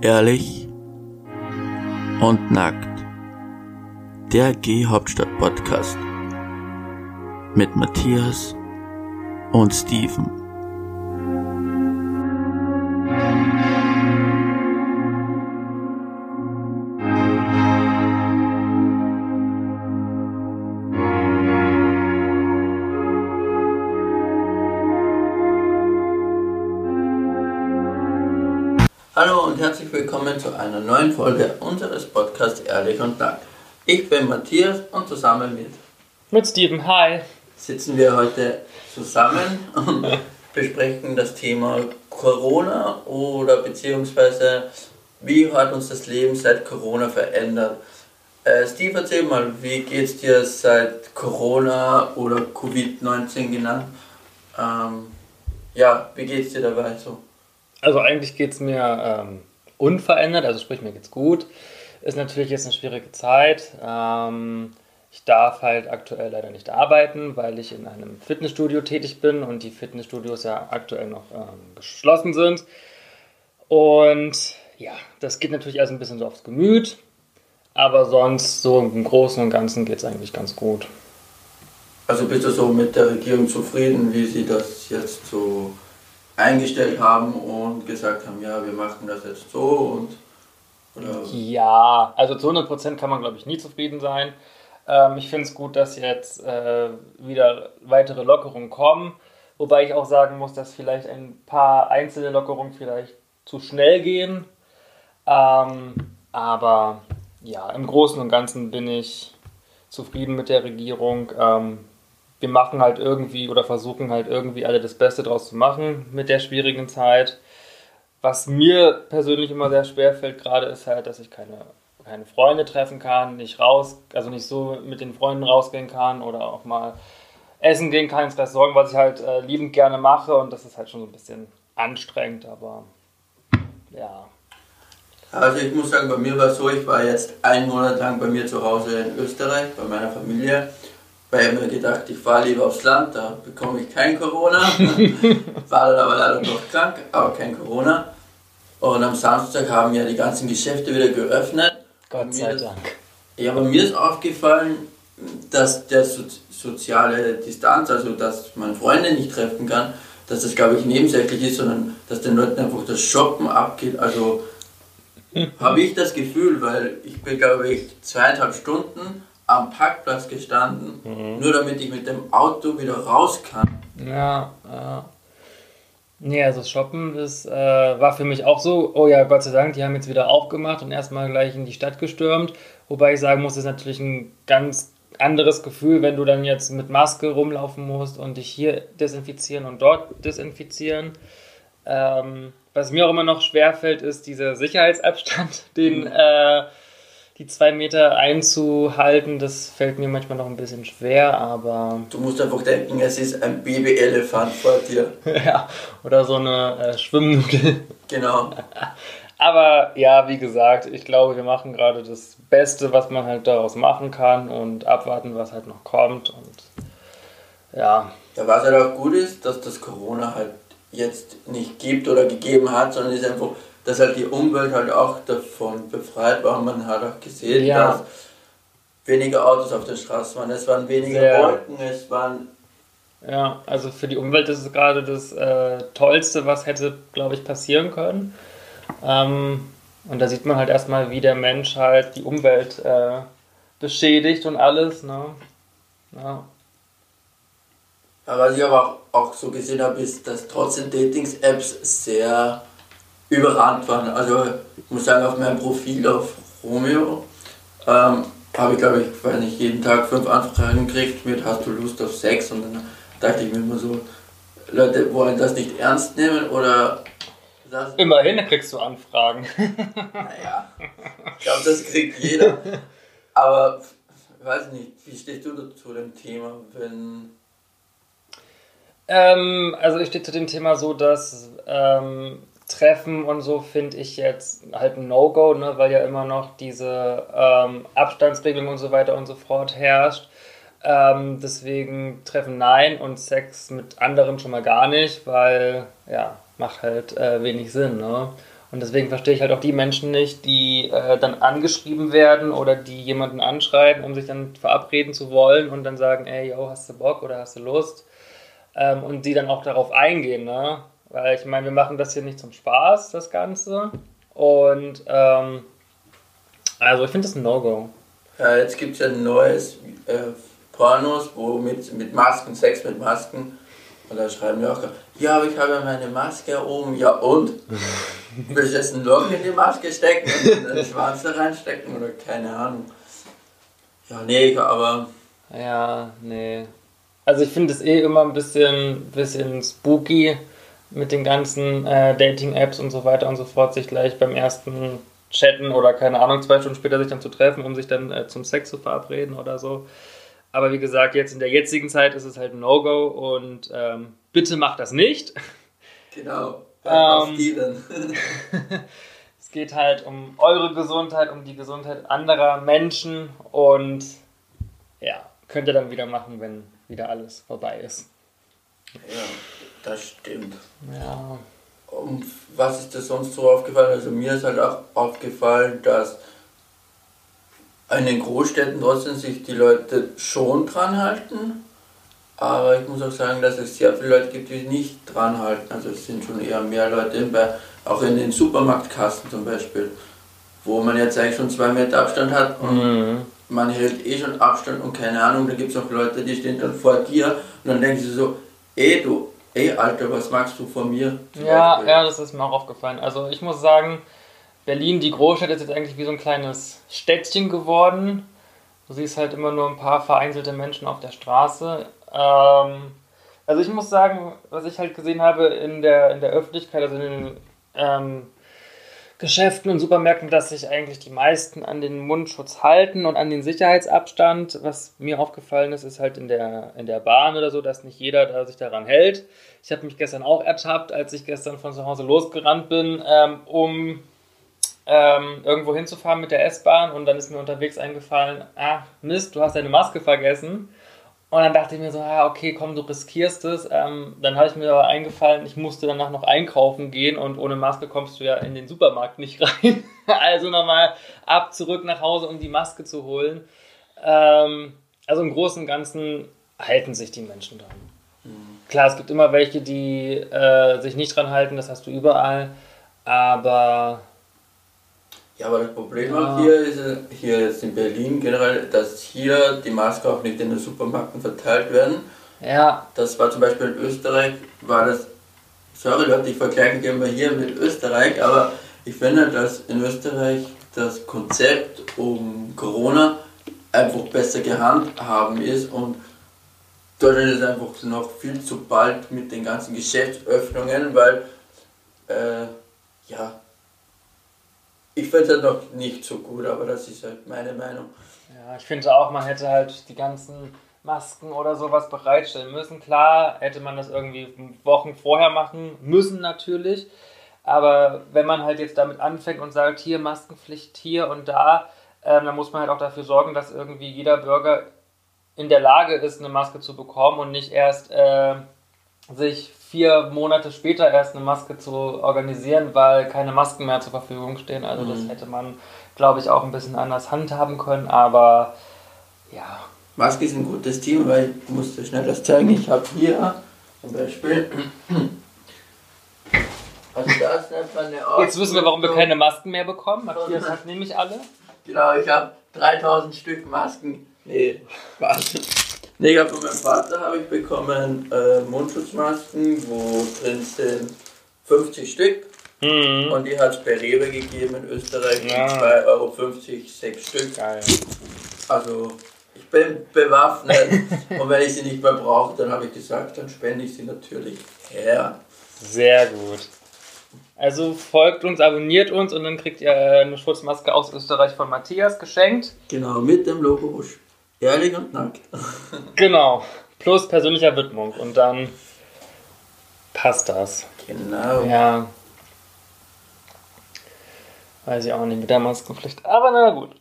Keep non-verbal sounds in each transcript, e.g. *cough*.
Ehrlich und nackt. Der G-Hauptstadt-Podcast mit Matthias und Steven. Ehrlich und. Ich bin Matthias und zusammen mit Mit Steven, hi. sitzen wir heute zusammen und *laughs* besprechen das Thema Corona oder beziehungsweise wie hat uns das Leben seit Corona verändert. Äh, Steve, erzähl mal, wie geht's dir seit Corona oder Covid-19 genannt? Ähm, ja, wie geht's dir dabei so? Also eigentlich geht es mir ähm, unverändert, also sprich mir geht's gut. Ist natürlich jetzt eine schwierige Zeit. Ähm, ich darf halt aktuell leider nicht arbeiten, weil ich in einem Fitnessstudio tätig bin und die Fitnessstudios ja aktuell noch ähm, geschlossen sind. Und ja, das geht natürlich alles ein bisschen so aufs Gemüt. Aber sonst, so im Großen und Ganzen geht es eigentlich ganz gut. Also bist du so mit der Regierung zufrieden, wie sie das jetzt so eingestellt haben und gesagt haben, ja, wir machen das jetzt so und oder Ja, also zu 100% kann man, glaube ich, nie zufrieden sein. Ähm, ich finde es gut, dass jetzt äh, wieder weitere Lockerungen kommen. Wobei ich auch sagen muss, dass vielleicht ein paar einzelne Lockerungen vielleicht zu schnell gehen. Ähm, aber ja, im Großen und Ganzen bin ich zufrieden mit der Regierung. Ähm, wir machen halt irgendwie oder versuchen halt irgendwie alle das Beste draus zu machen mit der schwierigen Zeit. Was mir persönlich immer sehr schwer fällt gerade ist halt, dass ich keine, keine Freunde treffen kann, nicht raus, also nicht so mit den Freunden rausgehen kann oder auch mal essen gehen kann ins Restaurant, was ich halt äh, liebend gerne mache und das ist halt schon so ein bisschen anstrengend, aber ja. Also ich muss sagen, bei mir war es so, ich war jetzt einen Monat lang bei mir zu Hause in Österreich, bei meiner Familie. Weil ich mir gedacht, ich fahre lieber aufs Land, da bekomme ich kein Corona. *laughs* war dann aber leider noch krank, aber kein Corona. Und am Samstag haben ja die ganzen Geschäfte wieder geöffnet. Gott sei das- Dank. Ja, aber mir ist aufgefallen, dass der so soziale Distanz, also dass man Freunde nicht treffen kann, dass das, glaube ich, nebensächlich ist, sondern dass den Leuten einfach das Shoppen abgeht. Also *laughs* habe ich das Gefühl, weil ich bin, glaube ich, zweieinhalb Stunden am Parkplatz gestanden, nur damit ich mit dem Auto wieder raus kann. Ja, ja. Nee, also das Shoppen, das äh, war für mich auch so, oh ja, Gott sei Dank, die haben jetzt wieder aufgemacht und erstmal gleich in die Stadt gestürmt. Wobei ich sagen muss, das ist natürlich ein ganz anderes Gefühl, wenn du dann jetzt mit Maske rumlaufen musst und dich hier desinfizieren und dort desinfizieren. Ähm, was mir auch immer noch schwerfällt, ist dieser Sicherheitsabstand, *laughs* den äh, die zwei Meter einzuhalten. Das fällt mir manchmal noch ein bisschen schwer, aber Du musst einfach denken, es ist ein Babyelefant vor dir. *laughs* ja, oder so eine äh, Schwimmnudel. Genau. *laughs* Aber ja, wie gesagt, ich glaube, wir machen gerade das Beste, was man halt daraus machen kann und abwarten, was halt noch kommt. Und ja, Ja, was halt auch gut ist, dass das Corona halt jetzt nicht gibt oder gegeben hat, sondern ist einfach, dass halt die Umwelt halt auch davon befreit war. Man hat auch gesehen, Ja. dass weniger Autos auf der Straße waren, es waren weniger Sehr. Wolken, es waren ja, also für die Umwelt ist es gerade das äh, Tollste, was hätte, glaube ich, passieren können. Ähm, und da sieht man halt erstmal, wie der Mensch halt die Umwelt äh, beschädigt und alles. Ne? Ja. Ja, was ich aber auch, auch so gesehen habe, ist, dass trotzdem Datings-Apps sehr überrannt waren. Also ich muss sagen, auf meinem Profil auf Romeo ähm, habe ich, glaube ich, weiß nicht, jeden Tag fünf Anfragen gekriegt mit Hast du Lust auf Sex? Und dann dachte ich mir immer so, Leute wollen das nicht ernst nehmen oder das, Immerhin kriegst du Anfragen. *laughs* naja, ich glaube, das kriegt jeder. Aber ich weiß nicht, wie stehst du zu dem Thema, wenn Ähm, also ich stehe zu dem Thema so, dass ähm, Treffen und so finde ich jetzt halt ein No-Go, ne, weil ja immer noch diese ähm, Abstandsregelung und so weiter und so fort herrscht. Ähm, deswegen Treffen nein und Sex mit anderen schon mal gar nicht, weil ja, macht halt äh, wenig Sinn. Ne? Und deswegen verstehe ich halt auch die Menschen nicht, die äh, dann angeschrieben werden oder die jemanden anschreiben, um sich dann verabreden zu wollen und dann sagen, ey, yo, hast du Bock oder hast du Lust? Ähm, und die dann auch darauf eingehen, ne? Weil ich meine, wir machen das hier nicht zum Spaß, das Ganze. Und ähm, also ich finde das ein No-Go. Ja, jetzt gibt es ja ein neues äh, Pornos, wo mit, mit Masken, Sex mit Masken. Und da schreiben die auch, ja, aber ich habe ja meine Maske oben. Ja und? *laughs* Willst du jetzt ein Loch in die Maske stecken und den Schwanz da reinstecken oder keine Ahnung? Ja, nee, aber. Ja, nee. Also ich finde es eh immer ein bisschen, bisschen spooky mit den ganzen äh, Dating-Apps und so weiter und so fort, sich gleich beim ersten Chatten oder keine Ahnung, zwei Stunden später sich dann zu treffen, um sich dann äh, zum Sex zu verabreden oder so. Aber wie gesagt, jetzt in der jetzigen Zeit ist es halt ein No-Go und ähm, bitte macht das nicht. Genau. *laughs* Ähm, *laughs* es geht halt um eure Gesundheit, um die Gesundheit anderer Menschen und ja, könnt ihr dann wieder machen, wenn wieder alles vorbei ist. Ja, das stimmt. Ja. Und was ist dir sonst so aufgefallen? Also mir ist halt auch aufgefallen, dass in den Großstädten trotzdem sich die Leute schon dran halten. Aber ich muss auch sagen, dass es sehr viele Leute gibt, die sich nicht dran halten. Also es sind schon eher mehr Leute, bei, auch in den Supermarktkassen zum Beispiel, wo man jetzt eigentlich schon zwei Meter Abstand hat und mhm. man hält eh schon Abstand und keine Ahnung, da gibt es auch Leute, die stehen dann vor dir und dann denken sie so, ey du, ey Alter, was magst du von mir? Ja, ja, das ist mir auch aufgefallen. Also ich muss sagen, Berlin, die Großstadt, ist jetzt eigentlich wie so ein kleines Städtchen geworden. Du siehst halt immer nur ein paar vereinzelte Menschen auf der Straße. Ähm, also ich muss sagen, was ich halt gesehen habe in der, in der Öffentlichkeit, also in den ähm, Geschäften und Supermärkten, dass sich eigentlich die meisten an den Mundschutz halten und an den Sicherheitsabstand. Was mir aufgefallen ist, ist halt in der, in der Bahn oder so, dass nicht jeder da sich daran hält. Ich habe mich gestern auch ertappt, als ich gestern von zu Hause losgerannt bin, ähm, um ähm, irgendwo hinzufahren mit der S-Bahn und dann ist mir unterwegs eingefallen, ach Mist, du hast deine Maske vergessen. Und dann dachte ich mir so, ah, okay, komm, du riskierst es. Ähm, dann habe ich mir aber eingefallen, ich musste danach noch einkaufen gehen und ohne Maske kommst du ja in den Supermarkt nicht *laughs* rein. also nochmal ab, zurück nach Hause, um die Maske zu holen. Ähm, also im Großen und Ganzen halten sich die Menschen dran. Mhm. Klar, es gibt immer welche, die äh, sich nicht dran halten, das hast du überall. Aber ja, aber das Problem ja. hier ist, hier jetzt in Berlin generell, dass hier die Masken auch nicht in den Supermärkten verteilt werden. Ja. Das war zum Beispiel in Österreich, war das, sorry Leute, ich vergleiche immer hier mit Österreich, aber ich finde, dass in Österreich das Konzept um Corona einfach besser gehandhabt ist und Deutschland ist einfach noch viel zu bald mit den ganzen Geschäftsöffnungen, weil äh, ja, ich finde es halt noch nicht so gut, aber das ist halt meine Meinung. Ja, ich finde auch, man hätte halt die ganzen Masken oder sowas bereitstellen müssen. Klar, hätte man das irgendwie Wochen vorher machen müssen natürlich. Aber wenn man halt jetzt damit anfängt und sagt, hier Maskenpflicht hier und da, ähm, dann muss man halt auch dafür sorgen, dass irgendwie jeder Bürger in der Lage ist, eine Maske zu bekommen und nicht erst äh, sich vier Monate später erst eine Maske zu organisieren, weil keine Masken mehr zur Verfügung stehen. Also mhm. das hätte man, glaube ich, auch ein bisschen anders handhaben können, aber ja. Maske ist ein gutes Team, weil ich musste schnell das zeigen. Ich habe hier zum Beispiel. Also das nennt man eine Jetzt wissen wir, warum wir keine Masken mehr bekommen. Matthias hat nämlich alle. Genau, ich habe 3000 Stück Masken. Nee, Spaß. Nee, ich von meinem Vater habe ich bekommen äh, Mundschutzmasken, wo drin sind 50 Stück. Mhm. Und die hat es bei Rewe gegeben in Österreich ja. 2,50 Euro, 6 Stück. Geil. Also ich bin bewaffnet und wenn ich sie nicht mehr brauche, dann habe ich gesagt, dann spende ich sie natürlich her. Sehr gut. Also folgt uns, abonniert uns und dann kriegt ihr eine Schutzmaske aus Österreich von Matthias geschenkt. Genau, mit dem Logo Ehrlich und nackt. genau. Plus persönlicher Widmung. Und dann passt das. Genau. Ja. Weiß ich auch nicht mit der Maskenpflicht. Aber na gut.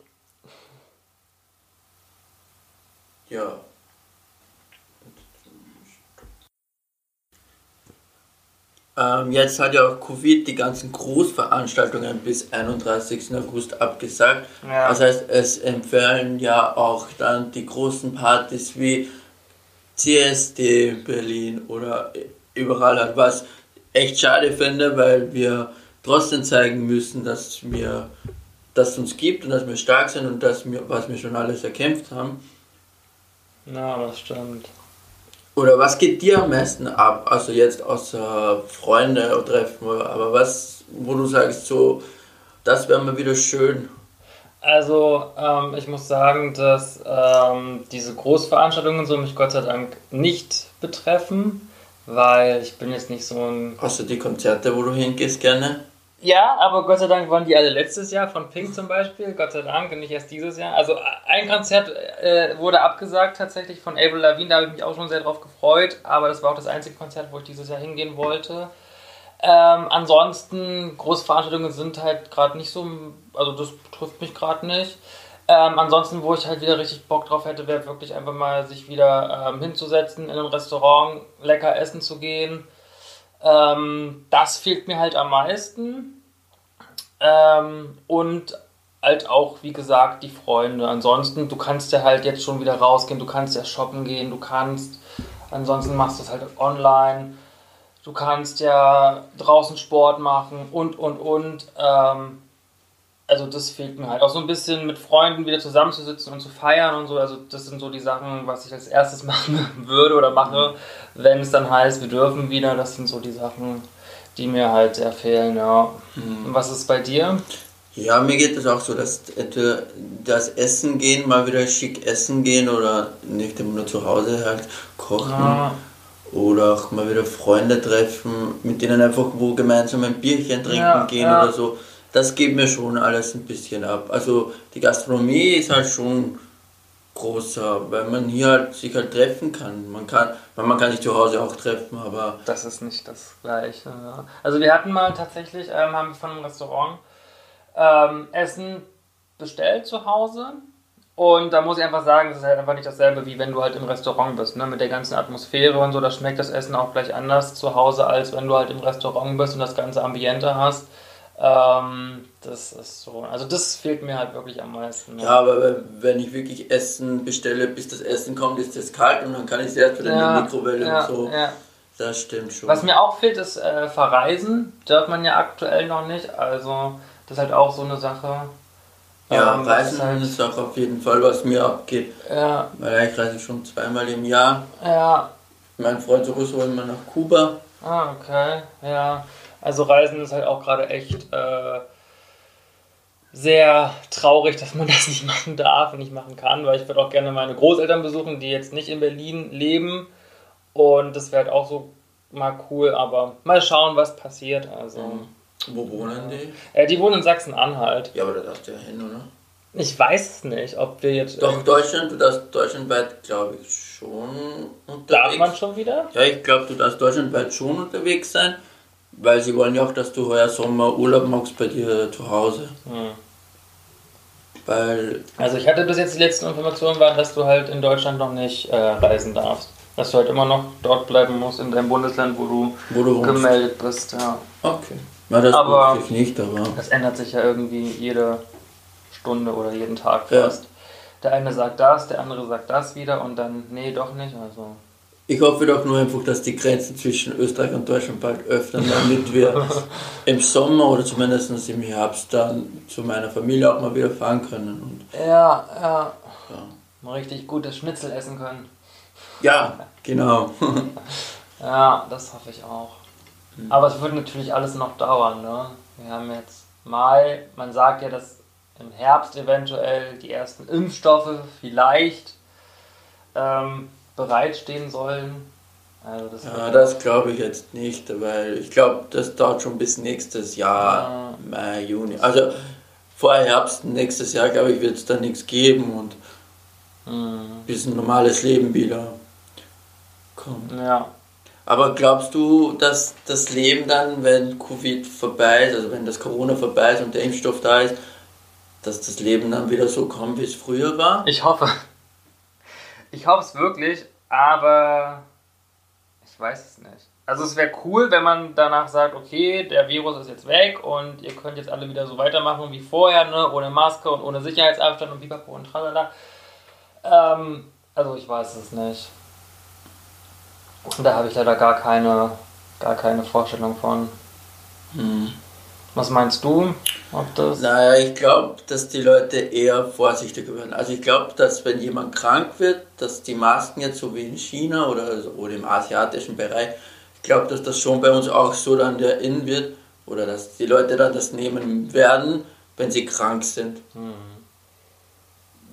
Ja. Ähm, jetzt hat ja auch Covid die ganzen Großveranstaltungen bis 31. August abgesagt. Ja. Das heißt, es empfehlen ja auch dann die großen Partys wie CSD Berlin oder überall halt, was echt schade finde, weil wir trotzdem zeigen müssen, dass wir dass es uns gibt und dass wir stark sind und dass wir, was wir schon alles erkämpft haben. Ja, das stimmt. Oder was geht dir am meisten ab? Also jetzt außer Freunde treffen, aber was, wo du sagst, so, das wäre mal wieder schön. Also, ähm, ich muss sagen, dass ähm, diese Großveranstaltungen so mich Gott sei Dank nicht betreffen, weil ich bin jetzt nicht so ein. Außer die Konzerte, wo du hingehst gerne? Ja, aber Gott sei Dank waren die alle letztes Jahr, von Pink zum Beispiel, Gott sei Dank, und nicht erst dieses Jahr. Also ein Konzert äh, wurde abgesagt tatsächlich von Avril Lavigne, da habe ich mich auch schon sehr drauf gefreut, aber das war auch das einzige Konzert, wo ich dieses Jahr hingehen wollte. Ähm, ansonsten, Großveranstaltungen sind halt gerade nicht so, also das betrifft mich gerade nicht. Ähm, ansonsten, wo ich halt wieder richtig Bock drauf hätte, wäre wirklich einfach mal sich wieder ähm, hinzusetzen, in ein Restaurant, lecker essen zu gehen ähm, das fehlt mir halt am meisten. Ähm, und halt auch, wie gesagt, die Freunde. Ansonsten, du kannst ja halt jetzt schon wieder rausgehen, du kannst ja shoppen gehen, du kannst, ansonsten machst du es halt online, du kannst ja draußen Sport machen und, und, und. Ähm, also das fehlt mir halt. Auch so ein bisschen mit Freunden wieder zusammenzusitzen und zu feiern und so. Also das sind so die Sachen, was ich als erstes *laughs* machen würde oder mache, wenn es dann heißt, wir dürfen wieder. Das sind so die Sachen, die mir halt sehr fehlen, ja. Mhm. Was ist bei dir? Ja, mir geht es auch so, dass entweder das Essen gehen, mal wieder schick essen gehen oder nicht immer nur zu Hause halt kochen. Ja. Oder auch mal wieder Freunde treffen, mit denen einfach wo gemeinsam ein Bierchen trinken ja, gehen ja. oder so das geht mir schon alles ein bisschen ab. Also die Gastronomie ist halt schon großer, weil man hier halt sich halt treffen kann. Man kann, man kann sich zu Hause auch treffen, aber. Das ist nicht das gleiche. Also wir hatten mal tatsächlich, ähm, haben wir von einem Restaurant ähm, Essen bestellt zu Hause. Und da muss ich einfach sagen, es ist halt einfach nicht dasselbe, wie wenn du halt im Restaurant bist, ne? Mit der ganzen Atmosphäre und so, da schmeckt das Essen auch gleich anders zu Hause, als wenn du halt im Restaurant bist und das ganze Ambiente hast. Ähm, das ist so. Also das fehlt mir halt wirklich am meisten. Ja. ja, aber wenn ich wirklich Essen bestelle, bis das Essen kommt, ist es kalt und dann kann ich es erst wieder ja, in die Mikrowelle ja, und so. Ja. Das stimmt schon. Was mir auch fehlt, ist äh, Verreisen. Darf man ja aktuell noch nicht. Also das ist halt auch so eine Sache. Ja, ähm, Reisen halt ist auch auf jeden Fall, was mir abgeht. Ja. Weil ich reise schon zweimal im Jahr. Ja. Mein Freund sowieso immer nach Kuba. Ah, okay. Ja. Also Reisen ist halt auch gerade echt äh, sehr traurig, dass man *laughs* das nicht machen darf und nicht machen kann, weil ich würde auch gerne meine Großeltern besuchen, die jetzt nicht in Berlin leben. Und das wäre halt auch so mal cool, aber mal schauen, was passiert. Also, mhm. Wo wohnen die? Äh, die wohnen in Sachsen-Anhalt. Ja, aber da darfst du ja hin, oder? Ich weiß es nicht, ob wir jetzt. Doch, Deutschland, du darfst deutschlandweit, glaube ich, schon unterwegs Darf man schon wieder? Ja, ich glaube, du darfst deutschlandweit schon unterwegs sein. Weil sie wollen ja auch, dass du heuer Sommer Urlaub machst bei dir zu Hause. Hm. Weil. Also ich hatte bis jetzt die letzten Informationen waren, dass du halt in Deutschland noch nicht äh, reisen darfst. Dass du halt immer noch dort bleiben musst in deinem Bundesland, wo du, wo du gemeldet bist, ja. Okay. Ja, das aber ich nicht, aber. Das ändert sich ja irgendwie jede Stunde oder jeden Tag fast. Ja. Der eine sagt das, der andere sagt das wieder und dann, nee, doch nicht. Also ich hoffe doch nur einfach, dass die Grenzen zwischen Österreich und Deutschland bald öffnen, damit wir *laughs* im Sommer oder zumindest im Herbst dann zu meiner Familie auch mal wieder fahren können. Und ja, ja, ja. Mal richtig gutes Schnitzel essen können. Ja, genau. *laughs* ja, das hoffe ich auch. Mhm. Aber es wird natürlich alles noch dauern. Ne? Wir haben jetzt Mai, man sagt ja, dass im Herbst eventuell die ersten Impfstoffe vielleicht ähm, bereitstehen sollen. Also das ja, das glaube ich jetzt nicht, weil ich glaube, das dauert schon bis nächstes Jahr, ja. Mai, Juni. Also vor Herbst nächstes Jahr, glaube ich, wird es da nichts geben und mhm. bis ein normales Leben wieder kommt. Ja. Aber glaubst du, dass das Leben dann, wenn Covid vorbei ist, also wenn das Corona vorbei ist und der Impfstoff da ist, dass das Leben dann wieder so kommt, wie es früher war? Ich hoffe. Ich hoffe es wirklich, aber ich weiß es nicht. Also es wäre cool, wenn man danach sagt, okay, der Virus ist jetzt weg und ihr könnt jetzt alle wieder so weitermachen wie vorher, ne? ohne Maske und ohne Sicherheitsabstand und pipapo und tralala. Ähm, also ich weiß es nicht. Da habe ich leider gar keine, gar keine Vorstellung von. Hm. Was meinst du? Ob das naja, ich glaube, dass die Leute eher vorsichtiger werden. Also ich glaube, dass wenn jemand krank wird, dass die Masken jetzt so wie in China oder, oder im asiatischen Bereich, ich glaube, dass das schon bei uns auch so dann der In wird oder dass die Leute dann das nehmen werden, wenn sie krank sind. Mhm.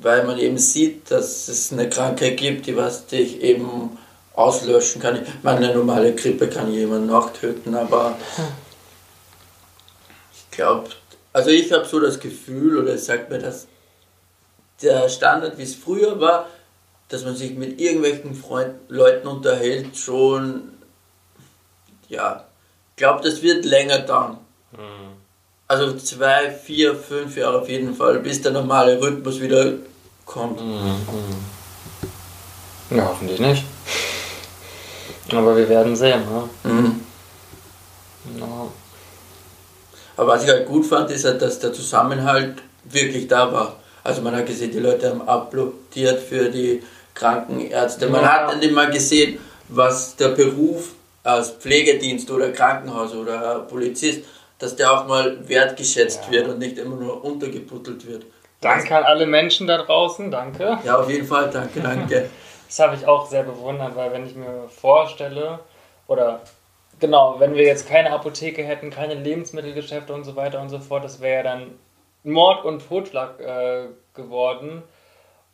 Weil man eben sieht, dass es eine Krankheit gibt, die was dich eben auslöschen kann. Ich meine, eine normale Grippe kann jemanden auch töten, aber *laughs* glaube, also ich habe so das Gefühl, oder es sagt mir, dass der Standard, wie es früher war, dass man sich mit irgendwelchen Freund Leuten unterhält, schon, ja, ich glaube, das wird länger dauern. Mhm. Also zwei, vier, fünf Jahre auf jeden Fall, bis der normale Rhythmus wieder kommt. Mhm. Ja, hoffentlich nicht. Aber wir werden sehen. Ne? Mhm. Ja. Aber was ich halt gut fand, ist halt, dass der Zusammenhalt wirklich da war. Also man hat gesehen, die Leute haben applaudiert für die Krankenärzte. Man ja. hat dann immer gesehen, was der Beruf als Pflegedienst oder Krankenhaus oder Polizist, dass der auch mal wertgeschätzt ja. wird und nicht immer nur untergebuttelt wird. Danke an alle Menschen da draußen, danke. Ja, auf jeden Fall, danke, danke. *laughs* Das habe ich auch sehr bewundert, weil wenn ich mir vorstelle, oder genau, wenn wir jetzt keine Apotheke hätten, keine Lebensmittelgeschäfte und so weiter und so fort, das wäre ja dann Mord und Totschlag äh, geworden.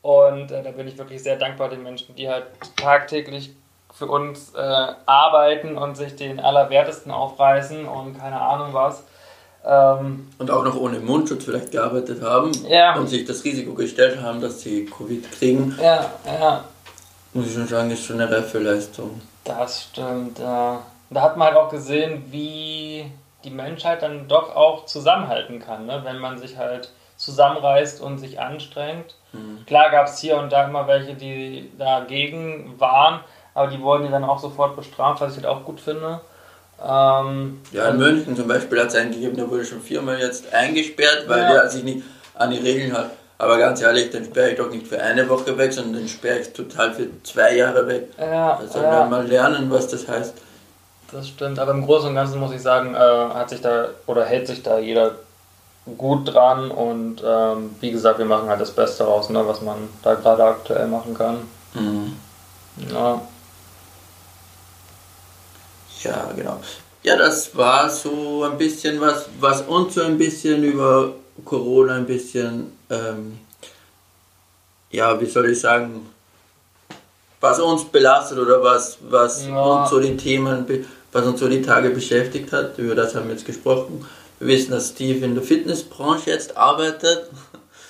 Und äh, da bin ich wirklich sehr dankbar den Menschen, die halt tagtäglich für uns äh, arbeiten und sich den Allerwertesten aufreißen und keine Ahnung was. Ähm, und auch noch ohne Mundschutz vielleicht gearbeitet haben ja. und sich das Risiko gestellt haben, dass sie Covid kriegen. Ja, ja. Muss ich schon sagen, ist schon eine reife Leistung. Das stimmt, ja. Da hat man halt auch gesehen, wie die Menschheit dann doch auch zusammenhalten kann, ne? wenn man sich halt zusammenreißt und sich anstrengt. Mhm. Klar gab es hier und da immer welche, die dagegen waren, aber die wurden ja dann auch sofort bestraft, was ich halt auch gut finde. Ähm, ja, in München zum Beispiel hat es einen gegeben, der wurde schon viermal jetzt eingesperrt, weil ja. der sich nicht an die Regeln hat. Aber ganz ehrlich, den sperre ich doch nicht für eine Woche weg, sondern den sperre ich total für zwei Jahre weg. Ja, also ja. mal lernen, was das heißt. Das stimmt, aber im Großen und Ganzen muss ich sagen, äh, hat sich da oder hält sich da jeder gut dran und ähm, wie gesagt, wir machen halt das Beste raus, ne, was man da gerade aktuell machen kann. Mhm. Ja. Ja, genau. Ja, das war so ein bisschen was, was uns so ein bisschen über Corona ein bisschen, ähm, ja, wie soll ich sagen, was uns belastet oder was, was ja. uns so die Themen, was uns so die Tage beschäftigt hat. Über das haben wir jetzt gesprochen. Wir wissen, dass Steve in der Fitnessbranche jetzt arbeitet.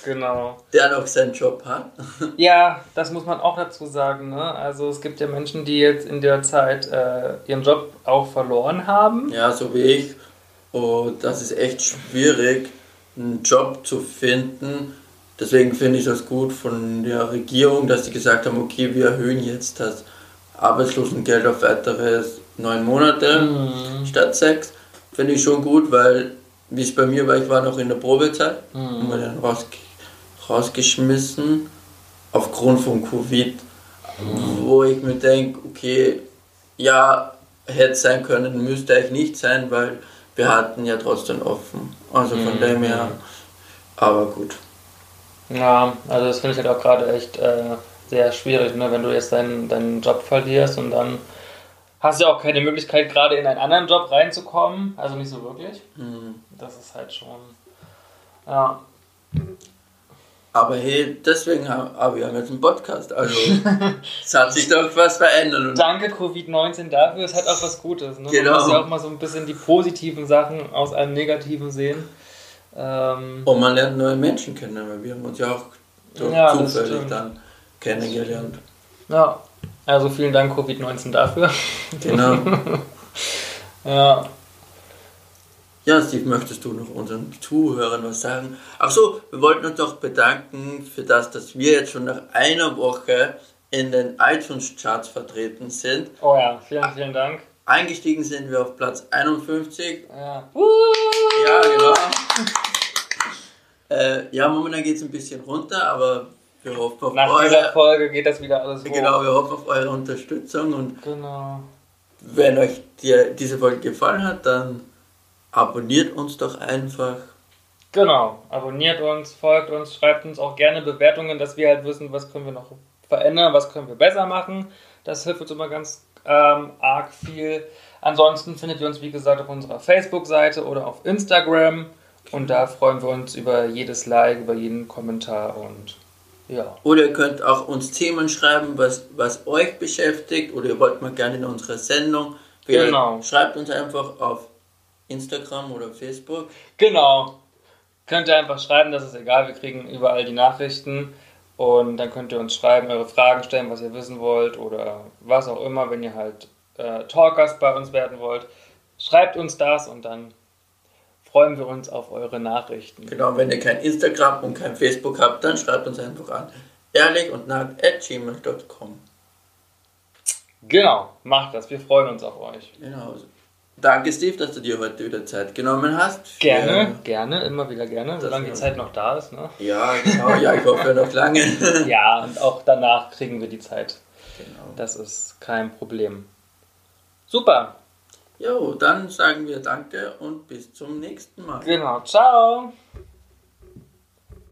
Genau. Der noch seinen Job hat. Ja, das muss man auch dazu sagen. Ne? Also es gibt ja Menschen, die jetzt in der Zeit äh, ihren Job auch verloren haben. Ja, so wie ich. Und das ist echt schwierig einen Job zu finden. Deswegen finde ich das gut von der Regierung, dass sie gesagt haben, okay, wir erhöhen jetzt das Arbeitslosengeld auf weitere neun Monate mhm. statt sechs. Finde ich schon gut, weil wie es bei mir war, ich war noch in der Probezeit mhm. und dann raus, rausgeschmissen aufgrund von Covid, mhm. wo ich mir denke, okay, ja, hätte sein können, müsste eigentlich nicht sein, weil wir hatten ja trotzdem offen. Also von mhm. dem her, aber gut. Ja, also das finde ich halt auch gerade echt äh, sehr schwierig, ne? wenn du jetzt deinen, deinen Job verlierst und dann hast du ja auch keine Möglichkeit, gerade in einen anderen Job reinzukommen. Also nicht so wirklich. Mhm. Das ist halt schon. Ja. Aber hey, deswegen haben, aber wir haben jetzt einen Podcast. Also *laughs* es hat sich doch was verändert. Danke Covid-19 dafür, es hat auch was Gutes. Ne? Genau. Man muss ja auch mal so ein bisschen die positiven Sachen aus einem Negativen sehen. Ähm Und man lernt neue Menschen kennen, weil wir haben uns ja auch ja, zufällig dann kennengelernt. Ja, also vielen Dank Covid-19 dafür. Genau. *laughs* ja. Ja, Steve, möchtest du noch unseren Zuhörern was sagen? Ach so, wir wollten uns doch bedanken für das, dass wir jetzt schon nach einer Woche in den iTunes-Charts vertreten sind. Oh ja, vielen, vielen Dank. Eingestiegen sind wir auf Platz 51. Ja. Ja, genau. äh, ja, momentan geht es ein bisschen runter, aber wir hoffen auf Nach dieser Folge geht das wieder alles hoch. Genau, wir hoffen auf eure Unterstützung und Genau. wenn euch die, diese Folge gefallen hat, dann abonniert uns doch einfach. Genau. Abonniert uns, folgt uns, schreibt uns auch gerne Bewertungen, dass wir halt wissen, was können wir noch verändern, was können wir besser machen. Das hilft uns immer ganz ähm, arg viel. Ansonsten findet ihr uns, wie gesagt, auf unserer Facebook-Seite oder auf Instagram. Und da freuen wir uns über jedes Like, über jeden Kommentar und ja. Oder ihr könnt auch uns Themen schreiben, was, was euch beschäftigt oder ihr wollt mal gerne in unserer Sendung. Wir Genau. Schreibt uns einfach auf Instagram oder Facebook. Genau. Könnt ihr einfach schreiben, das ist egal, wir kriegen überall die Nachrichten. Und dann könnt ihr uns schreiben, eure Fragen stellen, was ihr wissen wollt oder was auch immer, wenn ihr halt äh, Talkers bei uns werden wollt. Schreibt uns das und dann freuen wir uns auf eure Nachrichten. Genau, wenn ihr kein Instagram und kein Facebook habt, dann schreibt uns einfach an. Ehrlich und nackt at gmail.com. Genau, macht das, wir freuen uns auf euch. Genau. Danke, Steve, dass du dir heute wieder Zeit genommen hast. Gerne, gerne, immer wieder gerne, solange die Zeit noch da ist. Ne? Ja, genau. Ja, ich hoffe noch lange. *laughs* Ja, und auch danach kriegen wir die Zeit. genau. Das ist kein Problem. Super, Jo, dann sagen wir Danke und bis zum nächsten Mal. genau, ciao.